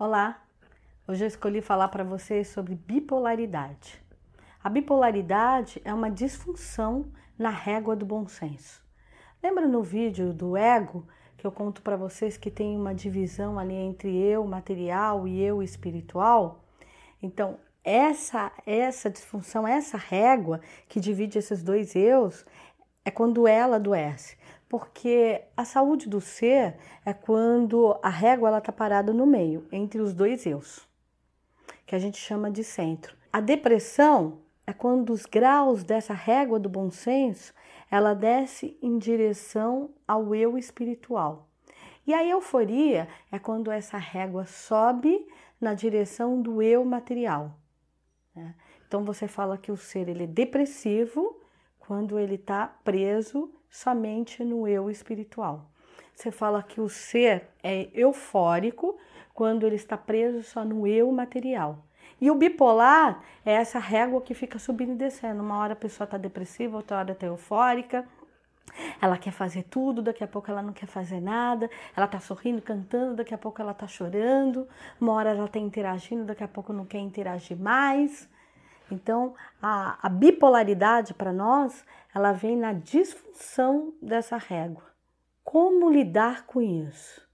Olá, hoje eu escolhi falar para vocês sobre bipolaridade. A bipolaridade é uma disfunção na régua do bom senso. Lembra no vídeo do ego que eu conto para vocês que tem uma divisão ali entre eu material e eu espiritual? Então, essa essa disfunção, essa régua que divide esses dois eus, é quando ela adoece porque a saúde do ser é quando a régua está parada no meio, entre os dois eus, que a gente chama de centro. A depressão é quando os graus dessa régua do bom senso ela desce em direção ao eu espiritual. E a euforia é quando essa régua sobe na direção do eu material. Né? Então você fala que o ser ele é depressivo quando ele está preso somente no eu espiritual. Você fala que o ser é eufórico quando ele está preso só no eu material. E o bipolar é essa régua que fica subindo e descendo. Uma hora a pessoa está depressiva, outra hora está eufórica. Ela quer fazer tudo, daqui a pouco ela não quer fazer nada. Ela está sorrindo, cantando, daqui a pouco ela está chorando. Uma hora ela está interagindo, daqui a pouco não quer interagir mais. Então, a, a bipolaridade para nós, ela vem na disfunção dessa régua. Como lidar com isso?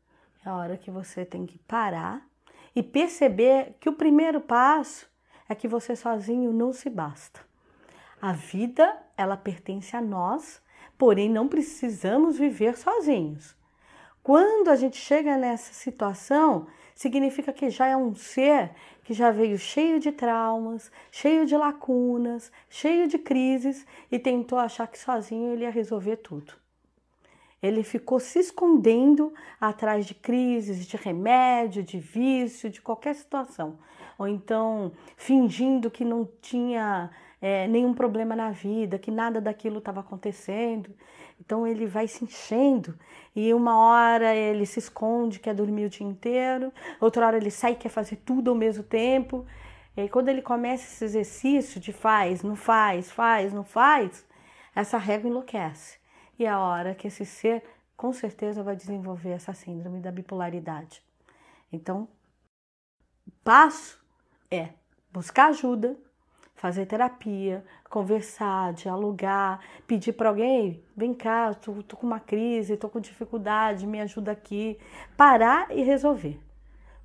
É a hora que você tem que parar e perceber que o primeiro passo é que você sozinho não se basta. A vida, ela pertence a nós, porém não precisamos viver sozinhos. Quando a gente chega nessa situação, significa que já é um ser que já veio cheio de traumas, cheio de lacunas, cheio de crises e tentou achar que sozinho ele ia resolver tudo. Ele ficou se escondendo atrás de crises, de remédio, de vício, de qualquer situação. Ou então fingindo que não tinha é, nenhum problema na vida, que nada daquilo estava acontecendo. Então ele vai se enchendo e uma hora ele se esconde, quer dormir o dia inteiro, outra hora ele sai quer fazer tudo ao mesmo tempo. E aí, quando ele começa esse exercício de faz, não faz, faz, não faz, essa régua enlouquece. E é a hora que esse ser com certeza vai desenvolver essa síndrome da bipolaridade. Então, o passo é buscar ajuda, fazer terapia, conversar, dialogar, pedir para alguém, vem cá, tô, tô com uma crise, tô com dificuldade, me ajuda aqui, parar e resolver.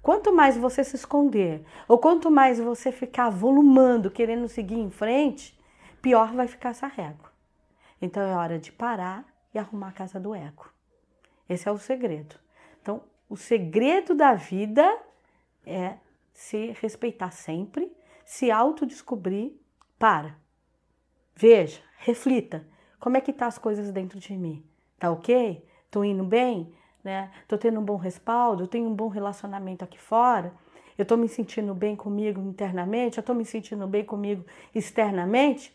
Quanto mais você se esconder, ou quanto mais você ficar volumando, querendo seguir em frente, pior vai ficar essa régua. Então é hora de parar e arrumar a casa do ego. Esse é o segredo. Então, o segredo da vida é se respeitar sempre, se autodescobrir, para. Veja, reflita, como é que tá as coisas dentro de mim? Tá ok? Tô indo bem? Né? Tô tendo um bom respaldo, tenho um bom relacionamento aqui fora? Eu tô me sentindo bem comigo internamente? Eu tô me sentindo bem comigo externamente?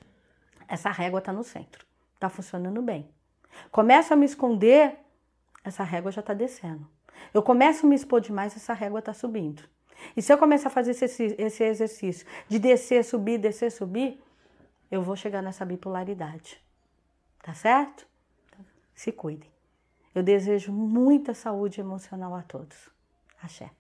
Essa régua tá no centro, tá funcionando bem. Começo a me esconder, essa régua já tá descendo. Eu começo a me expor demais, essa régua tá subindo. E se eu começar a fazer esse, esse exercício de descer, subir, descer, subir, eu vou chegar nessa bipolaridade. Tá certo? Se cuidem. Eu desejo muita saúde emocional a todos. Axé.